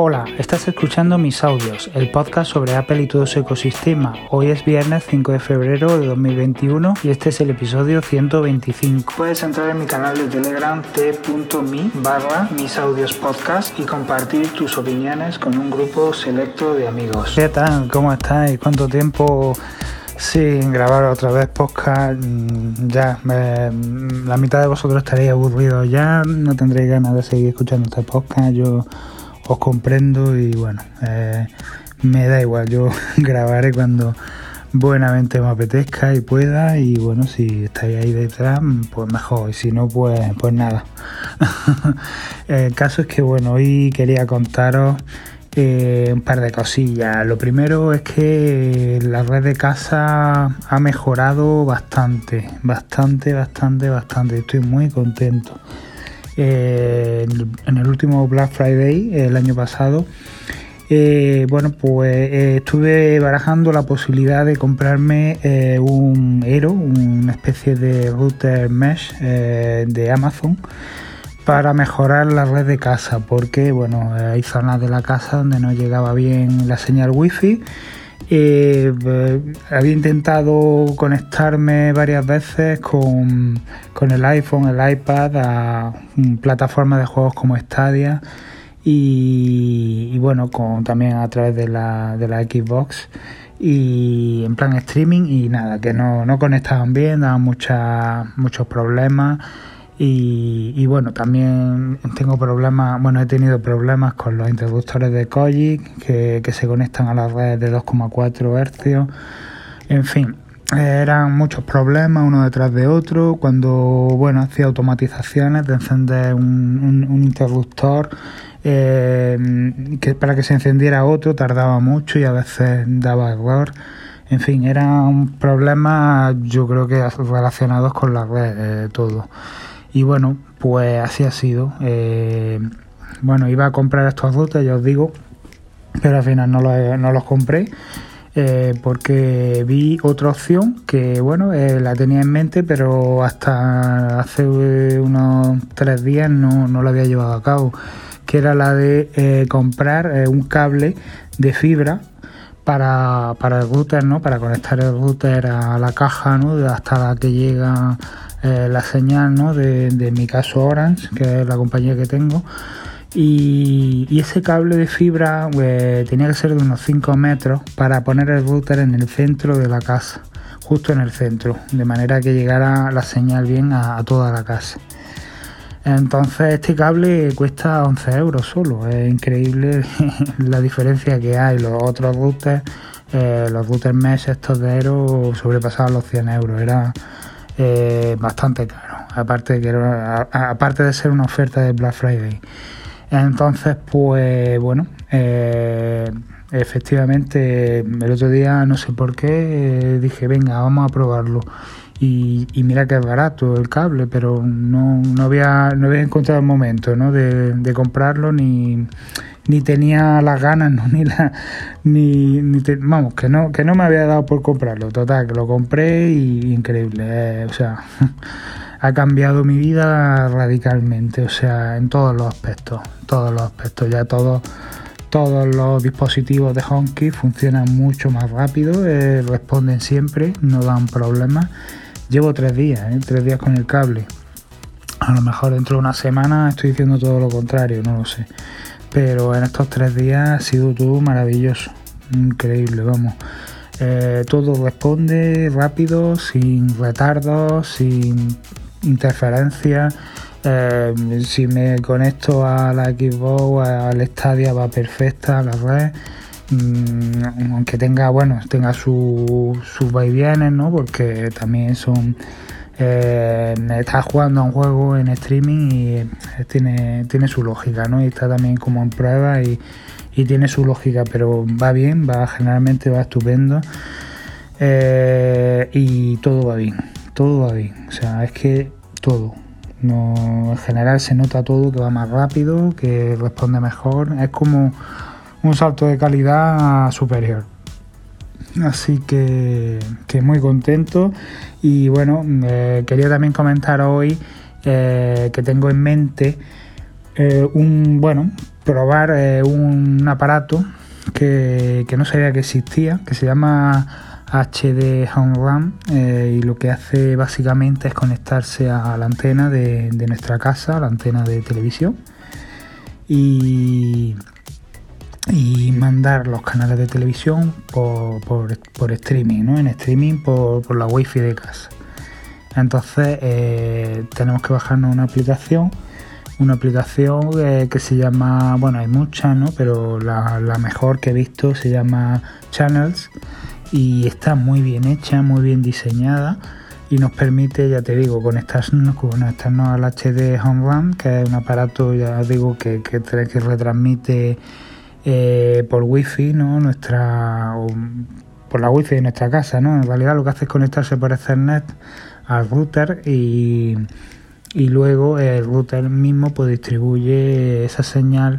Hola, estás escuchando Mis Audios, el podcast sobre Apple y todo su ecosistema. Hoy es viernes 5 de febrero de 2021 y este es el episodio 125. Puedes entrar en mi canal de Telegram t.me barra Mis Audios Podcast y compartir tus opiniones con un grupo selecto de amigos. ¿Qué tal? ¿Cómo estáis? ¿Cuánto tiempo sin grabar otra vez podcast? Mm, ya, la mitad de vosotros estaréis aburridos ya, no tendréis ganas de seguir escuchando este podcast. Yo os comprendo y bueno, eh, me da igual, yo grabaré cuando buenamente me apetezca y pueda y bueno, si estáis ahí detrás, pues mejor y si no, pues, pues nada. El caso es que bueno, hoy quería contaros eh, un par de cosillas. Lo primero es que la red de casa ha mejorado bastante, bastante, bastante, bastante. Estoy muy contento. Eh, en el último Black Friday el año pasado. Eh, bueno, pues eh, estuve barajando la posibilidad de comprarme un Aero, una especie de router mesh de Amazon para mejorar la red de casa, porque bueno, hay zonas de la casa donde no llegaba bien la señal wifi eh, había intentado conectarme varias veces con, el iPhone, el iPad, a plataformas de juegos como Stadia y, bueno, con, también a través de la, de la Xbox y en plan streaming y nada, que no, no conectaban bien, daban muchos problemas y, bueno, también tengo problemas, bueno, he tenido problemas con los interruptores de Kojic que, se conectan a las redes de 2,4 Hz. En fin, eran muchos problemas uno detrás de otro. Cuando, bueno, hacía automatizaciones de encender un, un, interruptor eh, que para que se encendiera otro tardaba mucho y a veces daba error. En fin, eran problemas yo creo que relacionados con la red, eh, todo. Y bueno, pues así ha sido. Eh, bueno, iba a comprar estos routers, ya os digo, pero al final no los, no los compré. Eh, porque vi otra opción que bueno eh, la tenía en mente pero hasta hace unos tres días no, no la había llevado a cabo que era la de comprar un cable de fibra para, para el router no para conectar el router a la caja no hasta la que llega eh, la señal ¿no? de, mi caso Orange, que es la compañía que tengo. Y, ese cable de fibra pues, tenía que ser de unos 5 metros para poner el router en el centro de la casa, justo en el centro, de manera que llegara la señal bien a, toda la casa. Entonces este cable cuesta 11 euros solo, es increíble la diferencia que hay. Los otros routers, eh, los routers mesh estos de Aero sobrepasaban los 100 euros, era eh, bastante caro, aparte de, que aparte de ser una oferta de Black Friday. Entonces, pues bueno, eh, efectivamente el otro día no sé por qué eh, dije, venga, vamos a probarlo. Y, mira que es barato el cable, pero no, no, había, no había encontrado el momento ¿no? de comprarlo ni ni tenía las ganas, ni la, ni, vamos, que no, que no me había dado por comprarlo, total, que lo compré y increíble, eh, o sea, ha cambiado mi vida radicalmente, o sea, en todos los aspectos, todos los aspectos, ya todos todos los dispositivos de HomeKit funcionan mucho más rápido, eh, responden siempre, no dan problemas. Llevo tres días, eh, tres días con el cable. A lo mejor dentro de una semana estoy diciendo todo lo contrario, no lo sé pero en estos tres días ha sido todo maravilloso, increíble, vamos. Eh, todo responde rápido, sin retardos, sin interferencias. Eh, si me conecto a la Xbox, al Stadia va perfecta la red. Mm, aunque tenga, bueno, tenga sus su vaivienes, ¿no? Porque también son eh, está jugando a un juego en streaming y eh, tiene, tiene su lógica, ¿no? Y está también como en prueba y, tiene su lógica, pero va bien, va generalmente va estupendo eh, y todo va bien, todo va bien, o sea, es que todo. En general se nota todo que va más rápido, que responde mejor, es como un salto de calidad superior. Así que, que muy contento. Y bueno, quería también comentar hoy eh, que tengo en mente eh, un, bueno, probar eh, un aparato que, no sabía que existía, que se llama HD Home y lo que hace básicamente es conectarse a la antena de, nuestra casa, la antena de televisión y, y mandar los canales de televisión por, por, streaming, ¿no? en streaming por, por la wifi de casa. Entonces tenemos que bajarnos una aplicación una aplicación eh, que se llama, bueno, hay muchas, ¿no? Pero la, mejor que he visto se llama Channels y está muy bien hecha, muy bien diseñada y nos permite, ya te digo, conectarnos, conectarnos al HD Home Run, que es un aparato, ya digo, que, que, que retransmite eh, por wifi, ¿no? Nuestra, por la wifi de nuestra casa, ¿no? En realidad lo que hace es conectarse por Ethernet al router y y luego el router mismo pues distribuye esa señal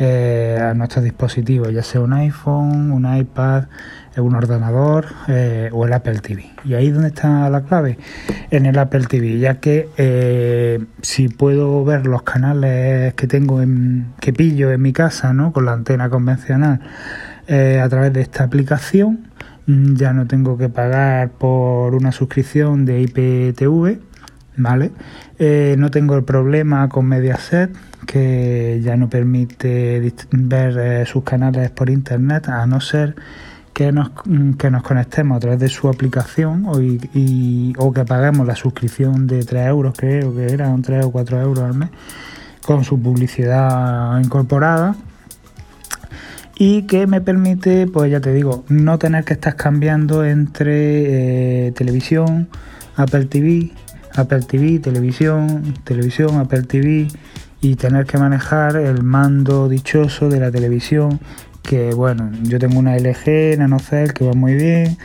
eh, a nuestros dispositivos, ya sea un iPhone, un iPad, eh, un ordenador eh, o el Apple TV. Y ahí donde está la clave, en el Apple TV, ya que si puedo ver los canales que tengo en, que pillo en mi casa, ¿no? con la antena convencional, a través de esta aplicación, mm, ya no tengo que pagar por una suscripción de IPTV ¿vale? Eh, no tengo el problema con Mediaset, que ya no permite ver eh, sus canales por internet, a no ser que nos, que nos conectemos a través de su aplicación o, o que paguemos la suscripción de 3 euros, creo que eran 3 o 4 euros al mes, con su publicidad incorporada y que me permite, pues ya te digo, no tener que estar cambiando entre eh, televisión, Apple TV, Apple TV, televisión, televisión, Apple TV y tener que manejar el mando dichoso de la televisión que bueno, yo tengo una LG NanoCell que va muy bien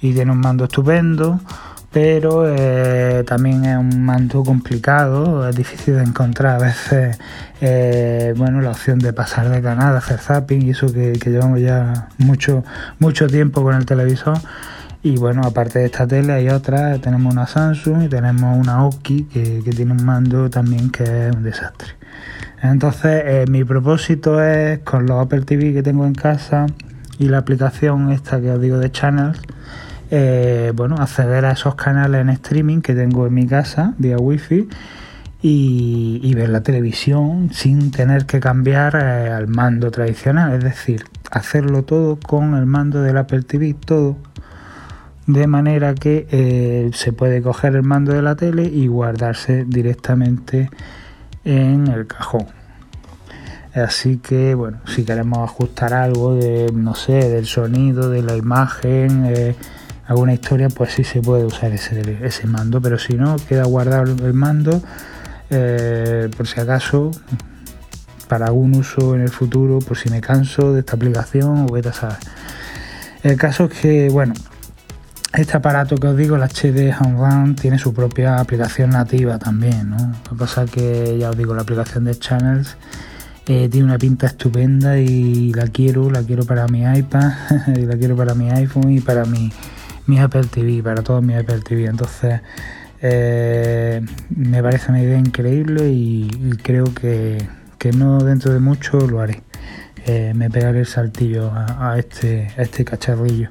y tiene un mando estupendo pero eh, también es un mando complicado, es difícil de encontrar a veces, eh, bueno, la opción de pasar de canal, hacer zapping y eso que, que llevamos ya mucho, mucho tiempo con el televisor y bueno, aparte de esta tele hay otra, tenemos una Samsung y tenemos una Oki que, tiene un mando también que es un desastre. Entonces eh, mi propósito es con los Apple TV que tengo en casa y la aplicación esta que os digo de Channels, eh, bueno, acceder a esos canales en streaming que tengo en mi casa vía wifi y, y ver la televisión sin tener que cambiar eh, al mando tradicional, es decir, hacerlo todo con el mando del Apple TV, todo de manera que eh, se puede coger el mando de la tele y guardarse directamente en el cajón. Así que bueno, si queremos ajustar algo de, no sé, del sonido, de la imagen, eh, alguna historia, pues sí se puede usar ese, mando, pero si no, queda guardado el mando eh, por si acaso para algún uso en el futuro, por si me canso de esta aplicación o vete a saber. El caso es que, bueno, este aparato que os digo, el HD Home tiene su propia aplicación nativa también, ¿no? Lo que pasa es que, ya os digo, la aplicación de Channels eh, tiene una pinta estupenda y la quiero, la quiero para mi iPad, la quiero para mi iPhone y para mi, mi Apple TV, para todos mis Apple TV. Entonces, eh, me parece una idea increíble y, creo que, no dentro de mucho lo haré. Eh, me pegaré el saltillo a, este, a este cacharrillo.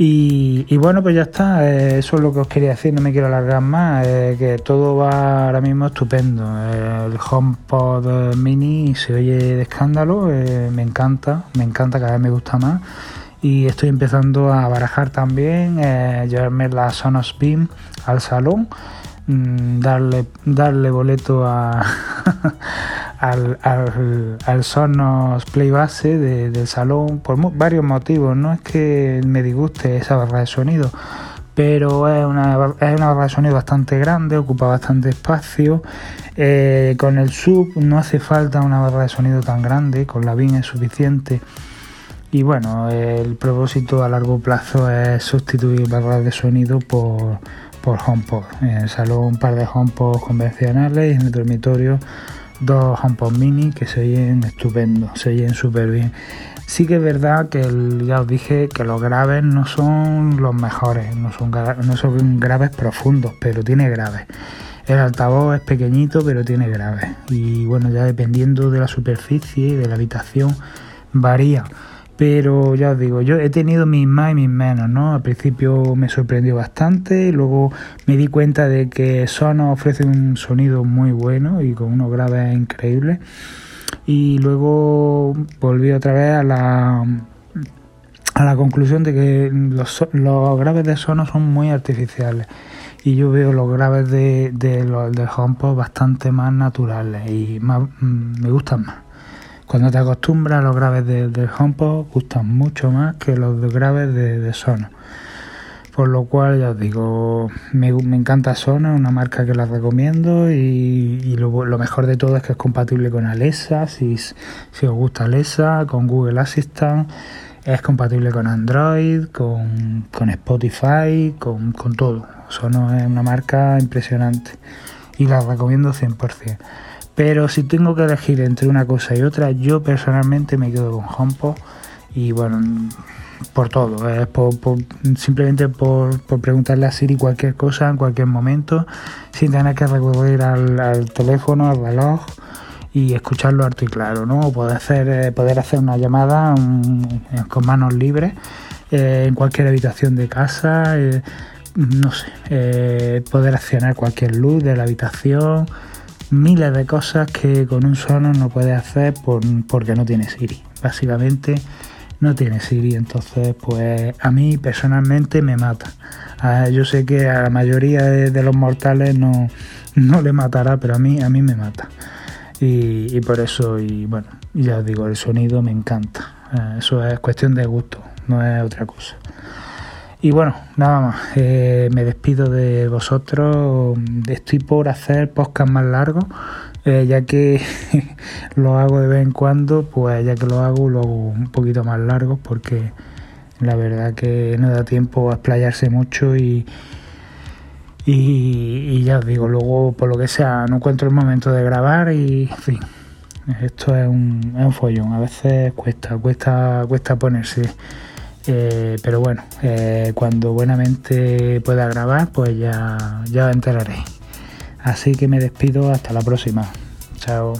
Y, bueno, pues ya está, eh, eso es lo que os quería decir, no me quiero alargar más, eh, que todo va ahora mismo estupendo. el HomePod Mini se oye de escándalo, eh, me encanta, me encanta, cada vez me gusta más. Y estoy empezando a barajar también, llevarme la Sonos Beam al salón, mm, darle, darle boleto a... al, al, Sonos Play Base del salón por varios motivos. No es que me disguste esa barra de sonido, pero es una, es una barra de sonido bastante grande, ocupa bastante espacio. Eh, con el sub no hace falta una barra de sonido tan grande, con la BIN es suficiente. Y bueno, el propósito a largo plazo es sustituir barras de sonido por, por HomePod. En el salón un par de HomePod convencionales y en el dormitorio dos HomePod mini que se oyen estupendo, se oyen súper bien. Sí que es verdad que ya os dije que los graves no son los mejores, no son, no son graves profundos, pero tiene graves. El altavoz es pequeñito pero tiene graves y bueno ya dependiendo de la superficie y de la habitación varía. Pero ya os digo, yo he tenido mis más y mis menos, ¿no? Al principio me sorprendió bastante, luego me di cuenta de que Sonos ofrece un sonido muy bueno y con unos graves increíbles. Y luego volví otra vez a la, a la conclusión de que los, graves de Sonos son muy artificiales y yo veo los graves de, de de bastante más naturales y más, mm, me gustan más. Cuando te acostumbras los graves del de HomePod gustan mucho más que los graves de, de Sonos. Por lo cual ya os digo, me, me encanta Sonos, una marca que la recomiendo y, lo, mejor de todo es que es compatible con Alexa, si, os gusta Alexa, con Google Assistant, es compatible con Android, con, Spotify, con, con todo. Sonos es una marca impresionante y la recomiendo 100%. Pero si tengo que elegir entre una cosa y otra, yo personalmente me quedo con HomePod y bueno, por todo, por, simplemente por, preguntarle a Siri cualquier cosa en cualquier momento, sin tener que recurrir al, teléfono, al reloj y escucharlo harto y claro, ¿no? O poder hacer, eh, poder hacer una llamada con manos libres eh, en cualquier habitación de casa, eh, no sé, eh, poder accionar cualquier luz de la habitación miles de cosas que con un Sonos no puede hacer por, porque no tiene Siri. Básicamente no tiene Siri, entonces pues a mí personalmente me mata. Ah, yo sé que a la mayoría de, los mortales no, no, le matará, pero a mí, a mí me mata. Y, y por eso, y bueno, ya os digo, el sonido me encanta. Ah, eso es cuestión de gusto, no es otra cosa. Y bueno, nada más, eh, me despido de vosotros. Estoy por hacer podcast más largos, eh, ya que lo hago de vez en cuando, pues ya que lo hago, lo hago un poquito más largos porque la verdad que no da tiempo a explayarse mucho y, y, ya os digo, luego por lo que sea no encuentro el momento de grabar y en fin, esto es un, es un follón, a veces cuesta, cuesta, cuesta ponerse. Eh, pero bueno, eh, cuando buenamente pueda grabar, pues ya, ya enteraré. Así que me despido hasta la próxima. Chao.